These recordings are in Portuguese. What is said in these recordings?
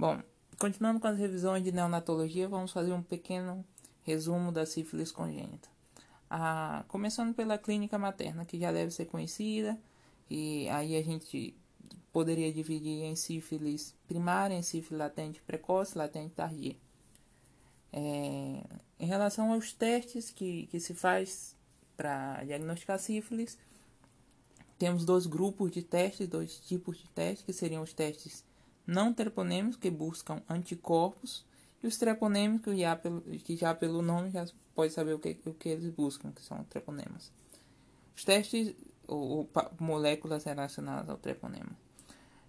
Bom, continuando com as revisões de neonatologia, vamos fazer um pequeno resumo da sífilis congênita. Ah, começando pela clínica materna, que já deve ser conhecida, e aí a gente poderia dividir em sífilis primária, em sífilis latente precoce, latente tardia. É, em relação aos testes que, que se faz para diagnosticar sífilis, temos dois grupos de testes, dois tipos de testes, que seriam os testes não treponêmicos, que buscam anticorpos, e os treponêmicos, já pelo, que já pelo nome já pode saber o que, o que eles buscam, que são treponemas. Os testes, ou, ou moléculas relacionadas ao treponema.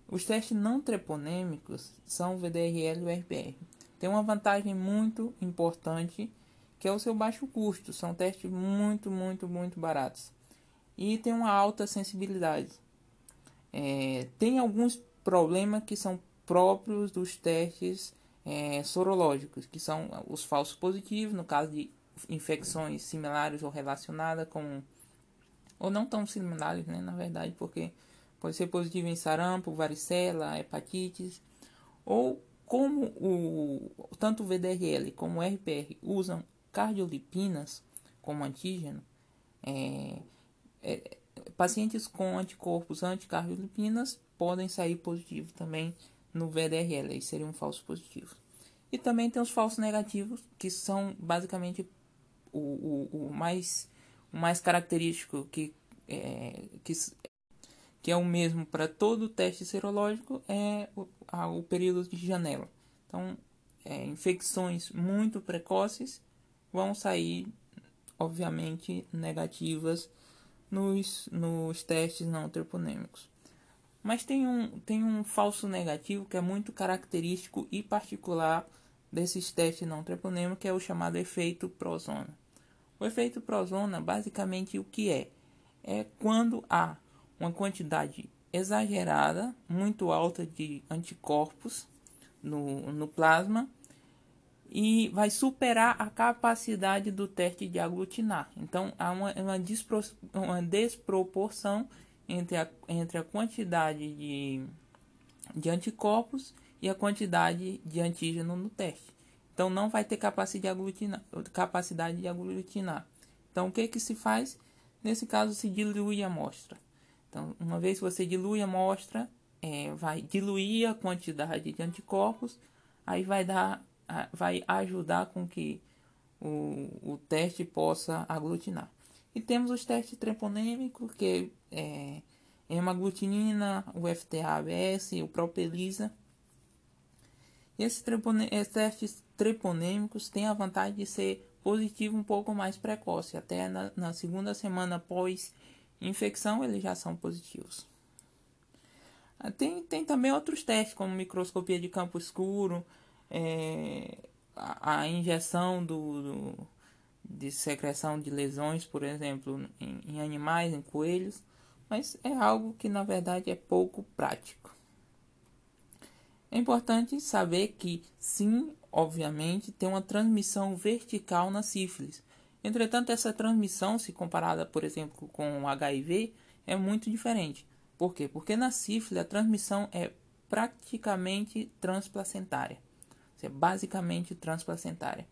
Os testes não treponêmicos são o VDRL e o RPR. Tem uma vantagem muito importante, que é o seu baixo custo. São testes muito, muito, muito baratos e tem uma alta sensibilidade. É, tem alguns problemas que são próprios dos testes é, sorológicos, que são os falsos positivos, no caso de infecções similares ou relacionadas com. ou não tão similares, né, na verdade, porque pode ser positivo em sarampo, varicela, hepatites, ou como o, tanto o VDRL como o RPR usam cardiolipinas como antígeno, é, é, pacientes com anticorpos anticardiolipinas podem sair positivos também no VDRL, aí seria um falso positivo. E também tem os falsos negativos, que são basicamente o, o, o mais, o mais característico, que, é, que, que é o mesmo para todo teste serológico, é o, a, o período de janela. Então, é, infecções muito precoces vão sair, obviamente, negativas nos, nos testes não treponêmicos. Mas tem um, tem um falso negativo que é muito característico e particular desses testes não treponêmicos, que é o chamado efeito prozona. O efeito prozona, basicamente, o que é? É quando há uma quantidade exagerada, muito alta de anticorpos no, no plasma e vai superar a capacidade do teste de aglutinar. Então há uma, uma, despro, uma desproporção entre a, entre a quantidade de, de anticorpos e a quantidade de antígeno no teste. Então não vai ter capacidade de aglutinar. Capacidade de aglutinar. Então o que, que se faz? Nesse caso se dilui a amostra. Então uma vez que você dilui a amostra, é, vai diluir a quantidade de anticorpos, aí vai dar vai ajudar com que o, o teste possa aglutinar. E temos os testes treponêmicos, que é hemaglutinina, o FTA-ABS, o Propelisa. Esses, esses testes treponêmicos têm a vantagem de ser positivo um pouco mais precoce. Até na, na segunda semana após infecção, eles já são positivos. Ah, tem, tem também outros testes, como microscopia de campo escuro, é, a, a, injeção do, do, de secreção de lesões, por exemplo, em, em animais, em coelhos, mas é algo que na verdade é pouco prático. É importante saber que, sim, obviamente, tem uma transmissão vertical na sífilis. Entretanto, essa transmissão, se comparada, por exemplo, com o HIV, é muito diferente. Por quê? Porque na sífilis a transmissão é praticamente transplacentária é basicamente transplacentária.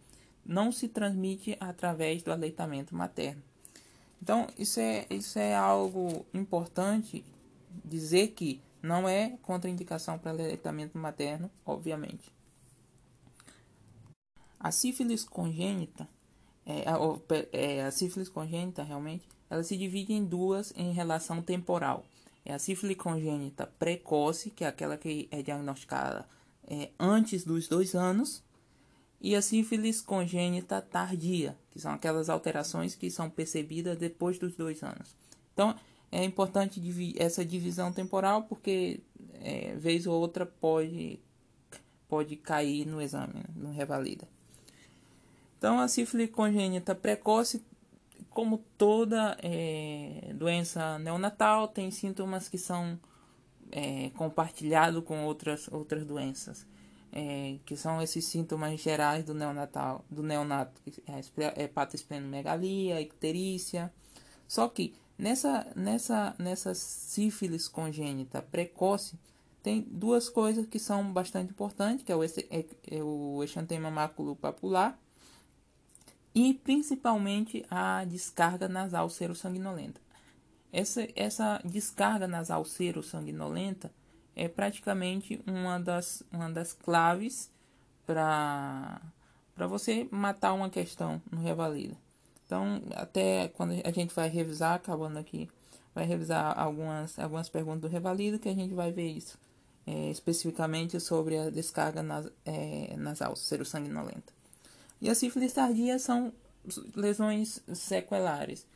Não se transmite através do aleitamento materno. Então, isso é, isso é algo importante dizer que não é contraindicação para aleitamento materno, obviamente. A sífilis congênita, é, é, a sífilis congênita realmente, ela se divide em duas em relação temporal. É a sífilis congênita precoce, que é aquela que é diagnosticada é, antes dos dois anos, e a sífilis congênita tardia, que são aquelas alterações que são percebidas depois dos dois anos. Então, é importante essa divisão temporal, porque é, vez ou outra pode, pode cair no exame, né, não revalida. Então, a sífilis congênita precoce, como toda é, doença neonatal, tem sintomas que são é, compartilhado com outras, outras doenças, é, que são esses sintomas gerais do neonatal, do neonato, é, hepatosplenomegalia, icterícia. Só que nessa, nessa, nessa sífilis congênita precoce, tem duas coisas que são bastante importantes, que é o, é, é o exantema maculopapular e principalmente a descarga nasal serossanguinolenta. Essa, essa descarga nasal serossanguinolenta é praticamente uma das, uma das claves para você matar uma questão no Revalida. Então, até quando a gente vai revisar, acabando aqui, vai revisar algumas, algumas perguntas do Revalida que a gente vai ver isso é, especificamente sobre a descarga nas, é, nasal serossanguinolenta. E a sífilis tardia são lesões sequelares,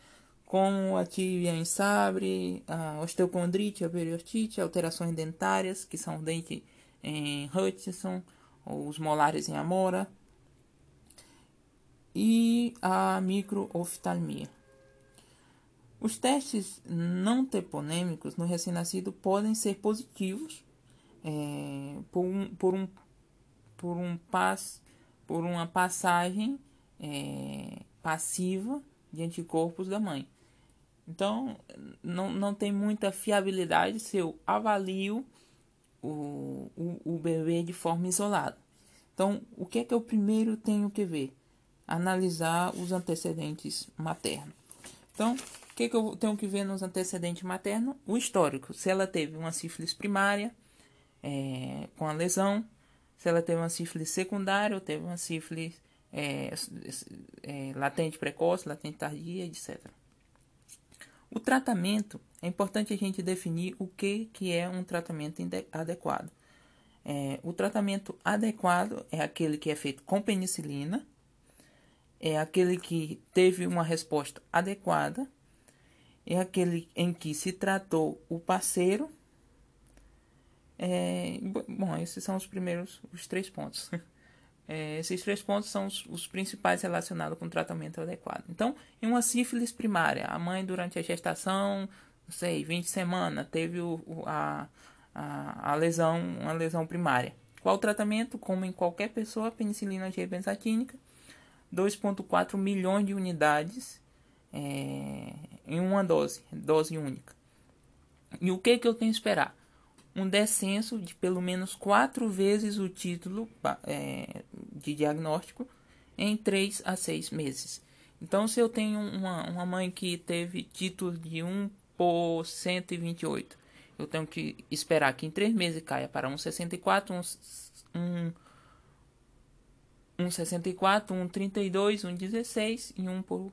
como a tibia em sabre, a osteocondrite, a periostite, alterações dentárias, que são dente em Hutchinson, ou os molares em Amora, e a microoftalmia. Os testes não teponêmicos no recém-nascido podem ser positivos é, por, um, por, um, por, um pass, por uma passagem é, passiva de anticorpos da mãe. Então, não, não tem muita fiabilidade se eu avalio o, o, o bebê de forma isolada. Então, o que é que eu primeiro tenho que ver? Analisar os antecedentes maternos. Então, o que, é que eu tenho que ver nos antecedentes maternos? O histórico. Se ela teve uma sífilis primária, é, com a lesão, se ela teve uma sífilis secundária ou teve uma sífilis é, é, latente precoce, latente tardia, etc. O tratamento, é importante a gente definir o que, que é um tratamento adequado. É, o tratamento adequado é aquele que é feito com penicilina, é aquele que teve uma resposta adequada, é aquele em que se tratou o parceiro é, bom, esses são os primeiros, os três pontos. É, esses três pontos são os, os, principais relacionados com o tratamento adequado. Então, em uma sífilis primária, a mãe durante a gestação, não sei, 20 semanas, teve o, o, a, a, a, lesão, uma lesão primária. Qual o tratamento? Como em qualquer pessoa, penicilina G benzatínica, 2,4 milhões de unidades é, em uma dose, dose única. E o que, que eu tenho que esperar? Um descenso de pelo menos quatro vezes o título é, de diagnóstico em três a seis meses. Então, se eu tenho uma, uma mãe que teve título de 1 por 128, eu tenho que esperar que em três meses caia para 1,64, 1, 1,64, 1,32, 1,16 e 1 por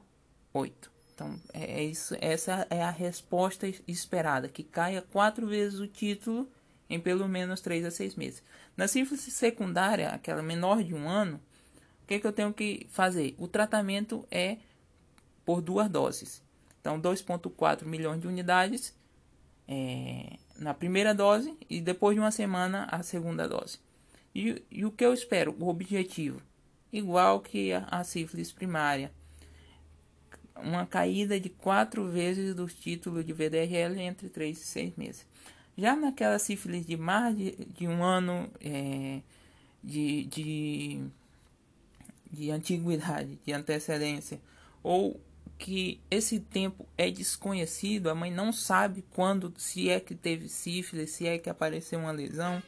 8. Então, é, é isso, essa é a resposta esperada, que caia quatro vezes o título em pelo menos três a seis meses. Na sífilis secundária, aquela menor de um ano, o que, é que eu tenho que fazer? O tratamento é por duas doses. Então, 2,4 milhões de unidades é, na primeira dose e depois de uma semana a segunda dose. E, e o que eu espero? O objetivo, igual que a, a sífilis primária, uma caída de quatro vezes dos títulos de VDRL entre 3 e 6 meses. Já naquela sífilis de mais de, de um ano é, de, de, de antiguidade, de antecedência, ou que esse tempo é desconhecido, a mãe não sabe quando, se é que teve sífilis, se é que apareceu uma lesão,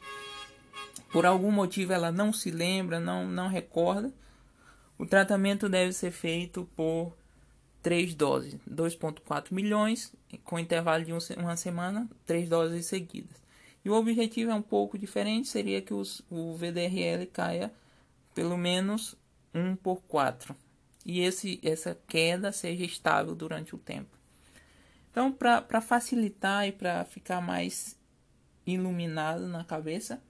por algum motivo ela não se lembra, não, não recorda, o tratamento deve ser feito por três doses, 2,4 milhões, com intervalo de uma semana, três doses seguidas. E o objetivo é um pouco diferente, seria que os, o VDRL caia pelo menos 1 por 4. E esse, essa queda seja estável durante o tempo. Então, para facilitar e para ficar mais iluminado na cabeça,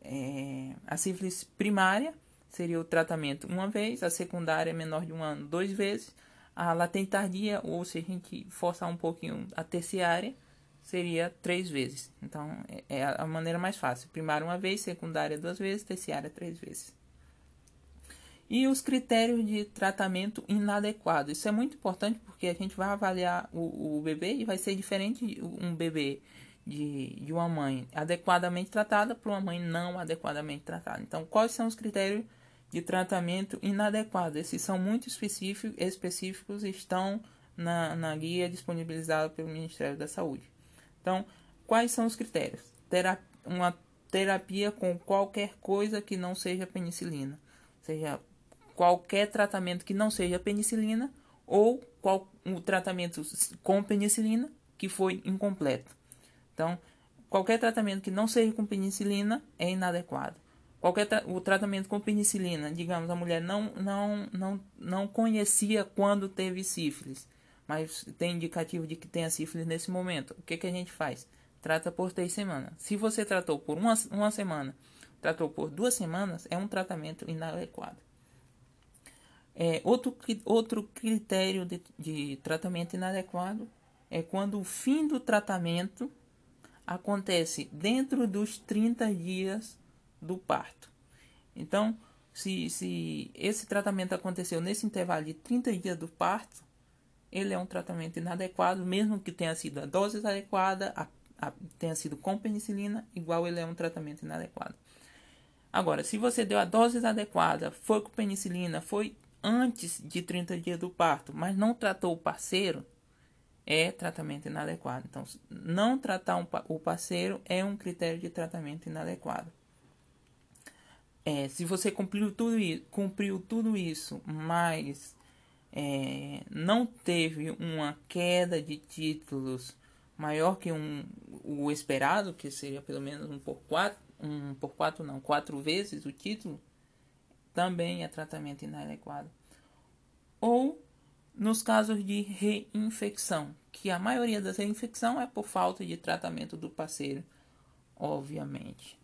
é, a sífilis primária seria o tratamento uma vez, a secundária menor de um ano, duas vezes, a latente tardia, ou se a gente forçar um pouquinho a terciária, seria três vezes. Então, é, é a maneira mais fácil. Primária uma vez, secundária duas vezes, terciária três vezes. E os critérios de tratamento inadequado. Isso é muito importante porque a gente vai avaliar o, o bebê e vai ser diferente de um bebê de, de uma mãe adequadamente tratada para uma mãe não adequadamente tratada. Então, quais são os critérios de tratamento inadequado. Esses são muito específicos, e estão na, na guia disponibilizada pelo Ministério da Saúde. Então, quais são os critérios? Uma terapia com qualquer coisa que não seja penicilina, seja qualquer tratamento que não seja penicilina ou qual, um tratamento com penicilina que foi incompleto. Então, qualquer tratamento que não seja com penicilina é inadequado. Qualquer tra o tratamento com penicilina, digamos, a mulher não, não, não, não conhecia quando teve sífilis, mas tem indicativo de que tenha sífilis nesse momento. O que, que a gente faz? Trata por três semanas. Se você tratou por uma, uma semana, tratou por duas semanas, é um tratamento inadequado. É, outro, outro critério de, de tratamento inadequado é quando o fim do tratamento acontece dentro dos 30 dias do parto. Então, se, se esse tratamento aconteceu nesse intervalo de 30 dias do parto, ele é um tratamento inadequado, mesmo que tenha sido a dose adequada, a, a, tenha sido com penicilina, igual ele é um tratamento inadequado. Agora, se você deu a dose adequada, foi com penicilina, foi antes de 30 dias do parto, mas não tratou o parceiro, é tratamento inadequado. Então, não tratar um, o parceiro é um critério de tratamento inadequado. É, se você cumpriu tudo cumpriu tudo isso, mas é, não teve uma queda de títulos maior que um, o esperado, que seria pelo menos um por quatro, um por quatro não, quatro vezes o título, também é tratamento inadequado. Ou nos casos de reinfecção, que a maioria das reinfecção é por falta de tratamento do parceiro, obviamente.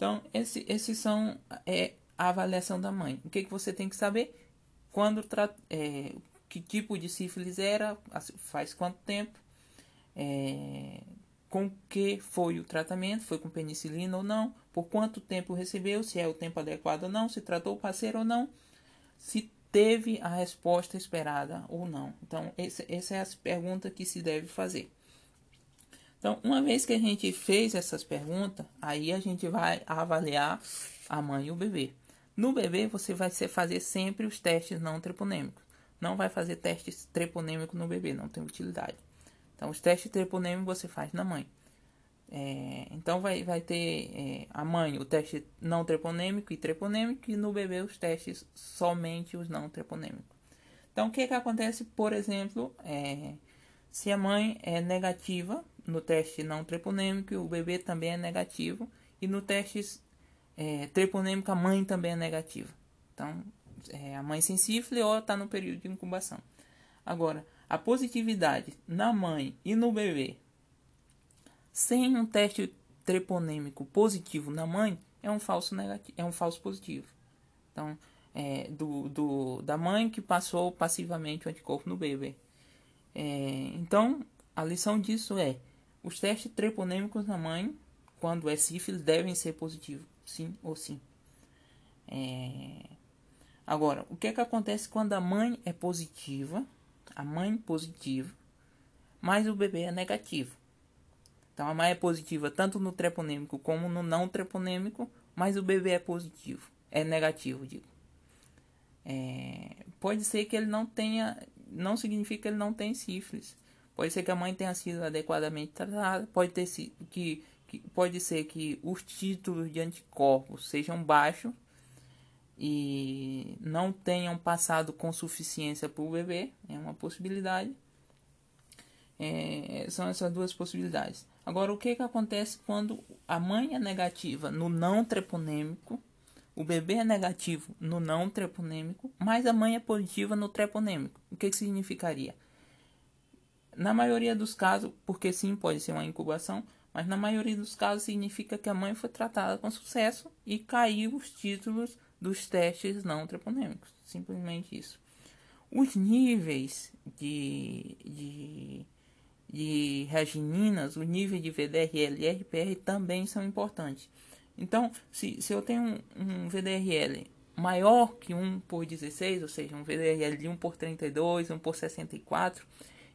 Então, esse, esses são é, a avaliação da mãe. O que, que você tem que saber? Quando é, que tipo de sífilis era, faz quanto tempo, é, com que foi o tratamento, foi com penicilina ou não, por quanto tempo recebeu, se é o tempo adequado ou não, se tratou o parceiro ou não, se teve a resposta esperada ou não. Então, esse, essa é a pergunta que se deve fazer. Então, uma vez que a gente fez essas perguntas, aí a gente vai avaliar a mãe e o bebê. No bebê, você vai fazer sempre os testes não treponêmicos. Não vai fazer testes treponêmicos no bebê, não tem utilidade. Então, os testes treponêmicos você faz na mãe. É, então vai, vai ter é, a mãe o teste não treponêmico e treponêmico e no bebê os testes somente os não treponêmicos. Então o que, que acontece, por exemplo, é, se a mãe é negativa no teste não treponêmico, o bebê também é negativo e no teste é, treponêmico a mãe também é negativa. Então é, a mãe sem sífilis ou está no período de incubação. Agora, a positividade na mãe e no bebê sem um teste treponêmico positivo na mãe, é um falso negativo, é um falso positivo. Então, é, do, do, da mãe que passou passivamente o anticorpo no bebê. É, então, a lição disso é: os testes treponêmicos na mãe, quando é sífilis, devem ser positivos, sim ou sim. É, agora, o que é que acontece quando a mãe é positiva, a mãe positiva, mas o bebê é negativo? Então a mãe é positiva tanto no treponêmico como no não treponêmico, mas o bebê é positivo, é negativo, digo. É, pode ser que ele não tenha, não significa que ele não tem sífilis. Pode ser que a mãe tenha sido adequadamente tratada, pode ter que, que pode ser que os títulos de anticorpos sejam baixos e não tenham passado com suficiência para o bebê, é uma possibilidade. É, são essas duas possibilidades. Agora, o que, que acontece quando a mãe é negativa no não treponêmico, o bebê é negativo no não treponêmico, mas a mãe é positiva no treponêmico? O que, que significaria? Na maioria dos casos, porque sim, pode ser uma incubação, mas na maioria dos casos significa que a mãe foi tratada com sucesso e caiu os títulos dos testes não treponêmicos. Simplesmente isso. Os níveis de, de de reagininas, o nível de VDRL e RPR também são importantes. Então, se, se eu tenho um, um VDRL maior que 1 por 16, ou seja, um VDRL de 1 por 32, 1 por 64,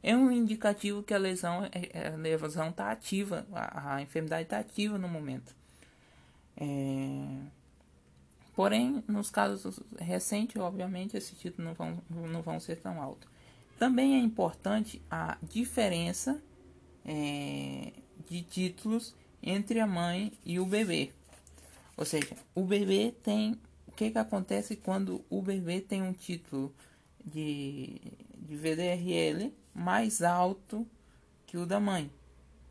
é um indicativo que a lesão é, é, a lesão está ativa, a, a enfermidade está ativa no momento. É... Porém, nos casos recentes, obviamente, esses títulos não vão, não vão ser tão altos. Também é importante a diferença é, de títulos entre a mãe e o bebê. Ou seja, o bebê tem. O que, que acontece quando o bebê tem um título de, de VDRL mais alto que o da mãe?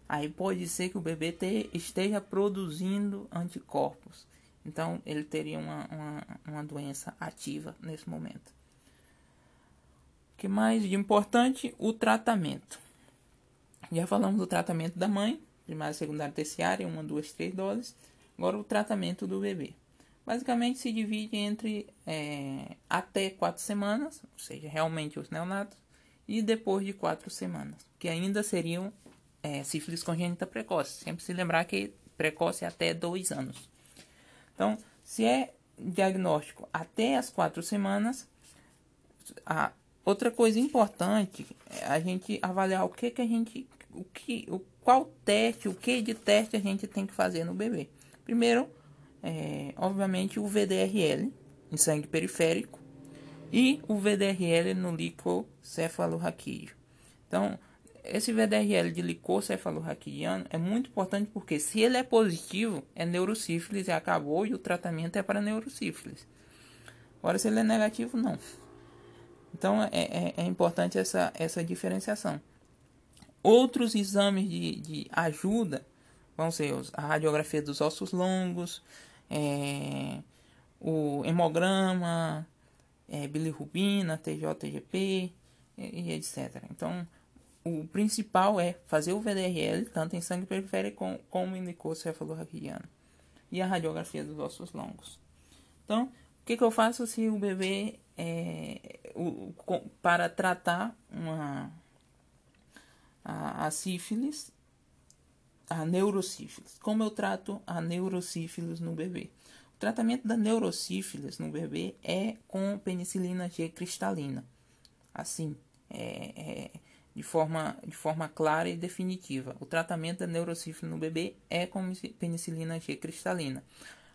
Aí pode ser que o bebê te, esteja produzindo anticorpos. Então ele teria uma, uma, uma doença ativa nesse momento. O que mais de importante? O tratamento. Já falamos do tratamento da mãe, primária, secundária, terciária, uma, duas, três doses. Agora o tratamento do bebê. Basicamente se divide entre é, até quatro semanas, ou seja, realmente os neonatos, e depois de quatro semanas, que ainda seriam é, sífilis congênita precoce. Sempre se lembrar que precoce é até dois anos. Então, se é diagnóstico até as quatro semanas, a outra coisa importante é a gente avaliar o que que a gente, o que, o qual teste, o que de teste a gente tem que fazer no bebê. Primeiro, é, obviamente, o VDRL em sangue periférico e o VDRL no líquido cefalorraquídeo. Então, esse VDRL de licor cefalorraquidiano é muito importante porque se ele é positivo, é neurosífilis e acabou e o tratamento é para neurosífilis. Agora, se ele é negativo, não. Então, é, é, é importante essa, essa diferenciação. Outros exames de, de ajuda vão ser a radiografia dos ossos longos, é, o hemograma, é, bilirrubina, TJ, TGP e, e etc. Então, o principal é fazer o VDRL, tanto em sangue periférico como em licor cefalorraquidiano. E a radiografia dos ossos longos. Então, o que, que eu faço se o bebê, é, o, para tratar uma, a, a sífilis, a neurosífilis? Como eu trato a neurosífilis no bebê? Tratamento da neurosífilis no bebê é com penicilina G cristalina. Assim, é, é de forma, de forma clara e definitiva. O tratamento da neurocífilis no bebê é com penicilina G cristalina.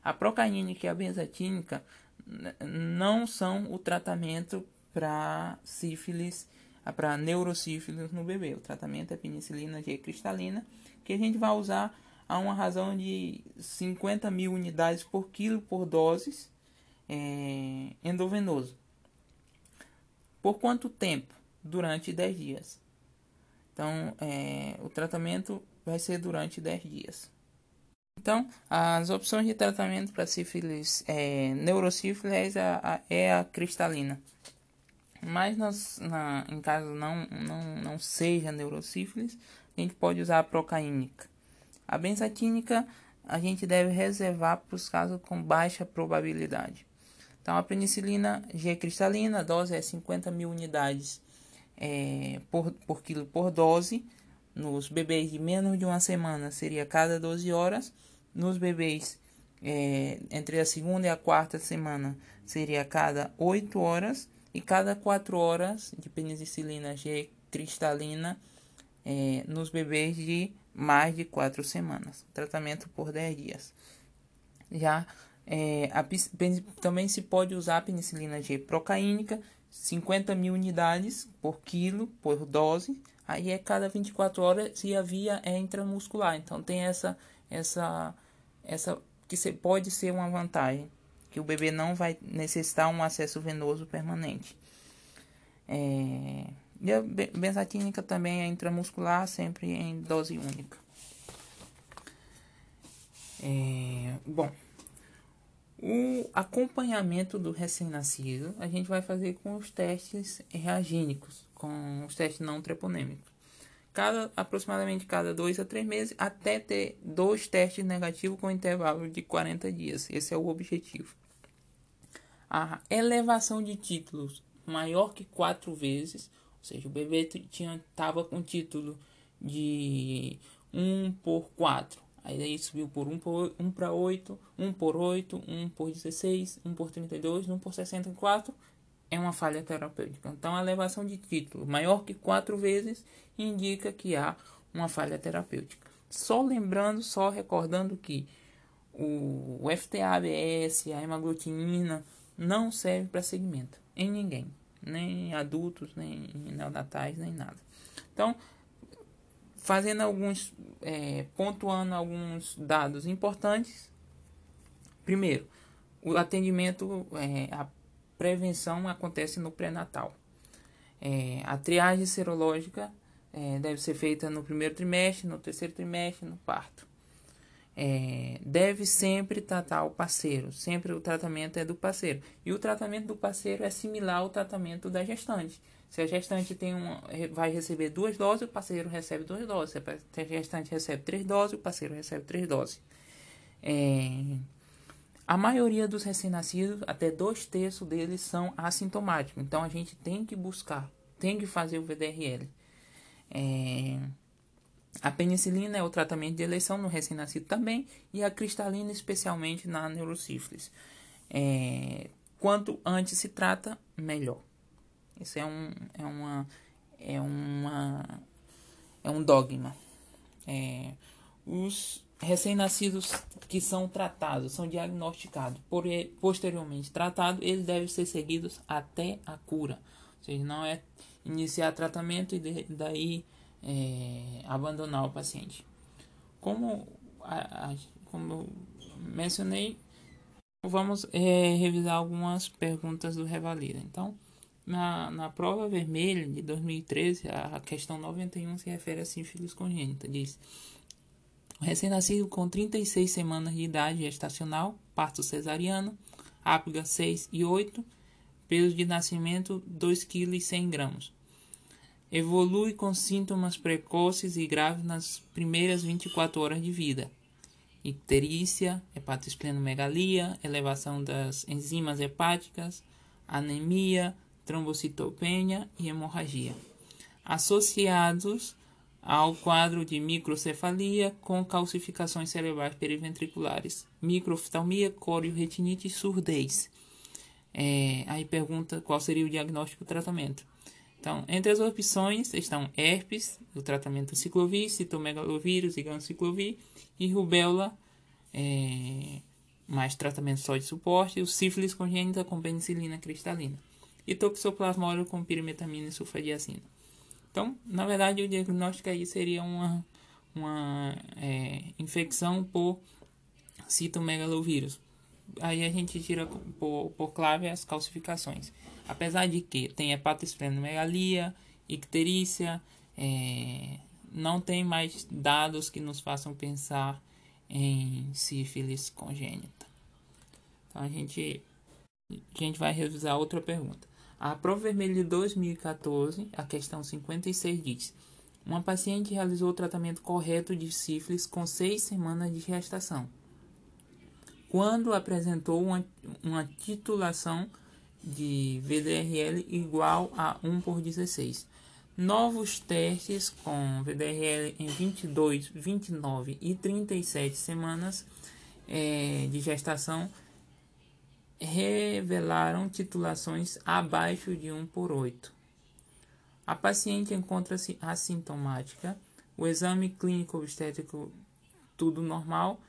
A procaínica e a benzatínica não são o tratamento para sífilis, para neurosífilis no bebê. O tratamento é penicilina G cristalina, que a gente vai usar a uma razão de 50 mil unidades por quilo por doses é, endovenoso. Por quanto tempo? Durante 10 dias. Então, é, o tratamento vai ser durante 10 dias. Então, as opções de tratamento para sífilis, é, neurosífilis é a, é a cristalina. Mas nas, na, em caso não, não, não seja neurosífilis, a gente pode usar a procaínica. A benzatínica a gente deve reservar para os casos com baixa probabilidade. Então, a penicilina G cristalina, a dose é 50 mil unidades é, por, por quilo por dose. Nos bebês de menos de uma semana seria cada 12 horas. Nos bebês é, entre a segunda e a quarta semana seria cada 8 horas. E cada 4 horas de penicilina G cristalina é, nos bebês de mais de 4 semanas. Tratamento por 10 dias. Já é, a, também se pode usar a penicilina G procaínica 50 mil unidades por quilo, por dose. Aí é cada 24 horas e a via é intramuscular. Então tem essa, essa, essa que pode ser uma vantagem, que o bebê não vai necessitar um acesso venoso permanente. É, e a benzatínica também é intramuscular, sempre em dose única. É, bom, o acompanhamento do recém-nascido a gente vai fazer com os testes reagínicos, com os testes não treponêmicos. Cada, aproximadamente cada dois a três meses, até ter dois testes negativos com intervalo de 40 dias. Esse é o objetivo. A elevação de títulos maior que quatro vezes, ou seja, o bebê tinha estava com título de 1 por 4 Aí daí subiu por 1 por 1 para 8, 1 por 8, 1 por 16, 1 por 32, 1 por 64 é uma falha terapêutica. Então a elevação de título maior que 4 vezes indica que há uma falha terapêutica. Só lembrando, só recordando que o FTA-ABS, a hemaglutinina não serve para segmento em ninguém, nem adultos, nem neonatais, nem nada. Então, fazendo alguns, é, pontuando alguns dados importantes. Primeiro, o atendimento, é, a prevenção acontece no pré-natal. É, a triagem serológica é, deve ser feita no primeiro trimestre, no terceiro trimestre, no parto. É, deve sempre tratar o parceiro, sempre o tratamento é do parceiro. E o tratamento do parceiro é similar ao tratamento da gestante. Se a gestante tem uma, vai receber duas doses, o parceiro recebe duas doses. Se a gestante recebe três doses, o parceiro recebe três doses. É, a maioria dos recém-nascidos, até dois terços deles, são assintomáticos. Então a gente tem que buscar, tem que fazer o VDRL. É... A penicilina é o tratamento de eleição no recém-nascido também, e a cristalina, especialmente na neurosífilis. É... Quanto antes se trata, melhor. Isso é um, é uma, é uma, é um dogma. É... Os recém-nascidos que são tratados, são diagnosticados, por, posteriormente tratados, eles devem ser seguidos até a cura. Ou seja, não é iniciar tratamento e daí é, abandonar o paciente. Como, a, a, como mencionei, vamos é, revisar algumas perguntas do Revalida. Então, na, na prova vermelha de 2013, a, a questão 91 se refere a sífilis congênita. Diz recém-nascido com 36 semanas de idade gestacional, parto cesariano, ápiga 6 e 8, peso de nascimento 2 kg 100 gramas. Evolui com sintomas precoces e graves nas primeiras 24 horas de vida. Icterícia, hepatosplenomegalia, elevação das enzimas hepáticas, anemia, trombocitopenia e hemorragia. Associados ao quadro de microcefalia com calcificações cerebrais periventriculares, microoftalmia, corioretinite e surdez. É, aí pergunta qual seria o diagnóstico e tratamento. Então, entre as opções estão herpes, o tratamento ciclovir, citomegalovírus e ganciclovir, e rubéola, é, mais tratamento só de suporte, o sífilis congênita com penicilina cristalina, e toxoplasmose com pirimetamina e sulfadiazina. Então, na verdade, o diagnóstico aí seria uma, uma é, infecção por citomegalovírus. Aí a gente tira por, por clave as calcificações. Apesar de que tem hepatosplenomegalia, icterícia, é, não tem mais dados que nos façam pensar em sífilis congênita. Então a gente, a gente vai revisar outra pergunta. A prova vermelha de 2014, a questão 56 diz: Uma paciente realizou o tratamento correto de sífilis com seis semanas de gestação, quando apresentou uma, uma titulação de VDRL igual a 1 por 16. Novos testes com VDRL em 22, 29 e 37 semanas é, de gestação revelaram titulações abaixo de 1 por 8. A paciente encontra-se assintomática, o exame clínico obstétrico tudo normal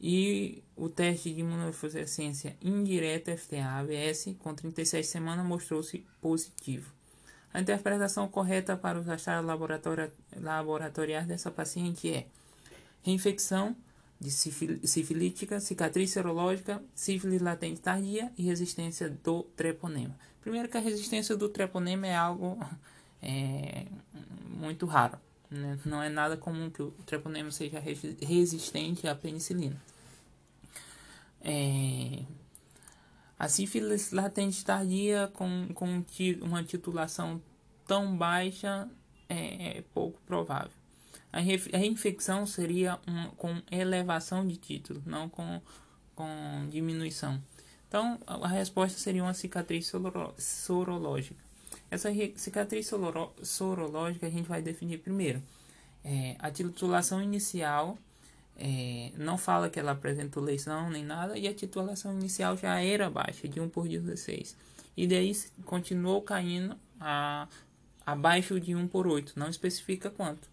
e o teste de imunofluorescência indireta FTA-ABS com 36 semanas mostrou-se positivo. A interpretação correta para os achados laboratoriais dessa paciente é reinfecção de sifilítica, cicatriz serológica, sífilis latente tardia e resistência do treponema. Primeiro que a resistência do treponema é algo é, muito raro. Né? Não é nada comum que o treponema seja resistente à penicilina. É, a sífilis latente tardia com, com uma titulação tão baixa é, é pouco provável. A reinfecção seria com elevação de título, não com, com diminuição. Então, a resposta seria uma cicatriz sorológica. Essa cicatriz sorológica a gente vai definir primeiro. É, a titulação inicial é, não fala que ela apresentou lesão nem nada, e a titulação inicial já era baixa, de 1 por 16. E daí continuou caindo a, abaixo de 1 por 8, não especifica quanto.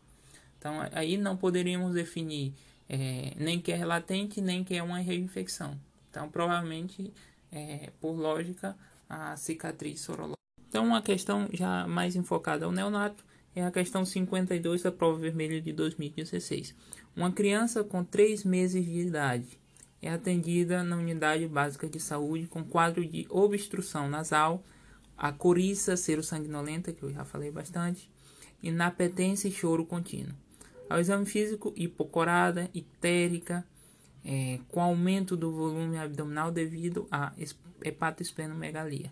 Então aí não poderíamos definir é, nem que é latente, nem que é uma reinfecção. Então provavelmente, é, por lógica, a cicatriz sorológica. Então uma questão já mais enfocada ao neonato, é a questão 52 da prova vermelha de 2016. Uma criança com 3 meses de idade é atendida na unidade básica de saúde com quadro de obstrução nasal, a coriza serossanguinolenta, que eu já falei bastante, inapetência e choro contínuo. Ao exame físico, hipocorada, ictérica, é, com aumento do volume abdominal devido a hepatosplenomegalia.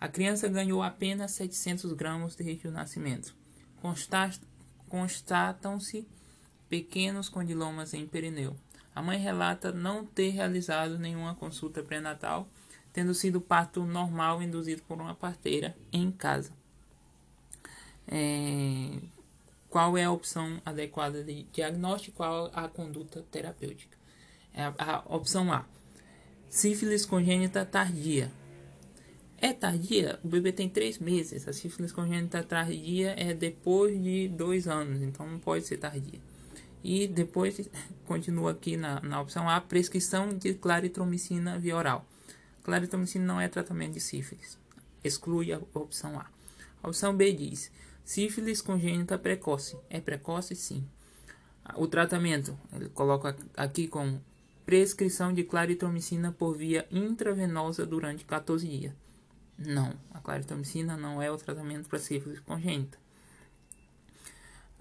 A criança ganhou apenas 700 gramas desde o nascimento. Constatam-se pequenos condilomas em perineu. A mãe relata não ter realizado nenhuma consulta pré-natal, tendo sido parto normal induzido por uma parteira em casa. É, qual é a opção adequada de diagnóstico? Qual a conduta terapêutica? É a, a opção A: sífilis congênita tardia. É tardia? O bebê tem três meses. A sífilis congênita tardia é depois de dois anos, então não pode ser tardia. E depois, continua aqui na, na opção A, prescrição de claritromicina via oral. Claritromicina não é tratamento de sífilis. Exclui a opção A. A opção B diz, sífilis congênita precoce. É precoce? Sim. O tratamento, ele coloca aqui como prescrição de claritromicina por via intravenosa durante 14 dias. Não, a claritromicina não é o tratamento para sífilis congênita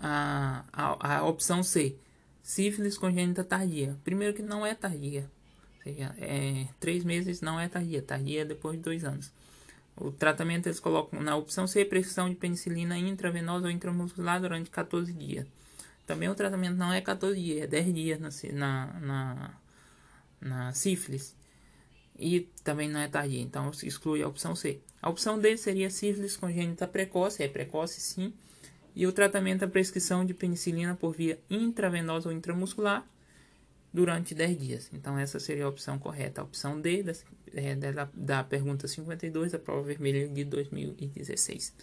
a, a, a opção C, sífilis congênita tardia. Primeiro que não é tardia, ou seja, é, três meses não é tardia, tardia é depois de dois anos. O tratamento eles colocam na opção C, prescrição de penicilina intravenosa ou intramuscular durante 14 dias. Também o tratamento não é 14 dias, é 10 dias na, na, na, na sífilis. E também não é tardia, então exclui a opção C. A opção D seria sífilis congênita precoce, é precoce sim, e o tratamento é prescrição de penicilina por via intravenosa ou intramuscular durante 10 dias. Então, essa seria a opção correta. A opção D da, é, da, da pergunta 52 da prova vermelha de 2016.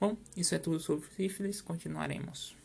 Bom, isso é tudo sobre sífilis. Continuaremos.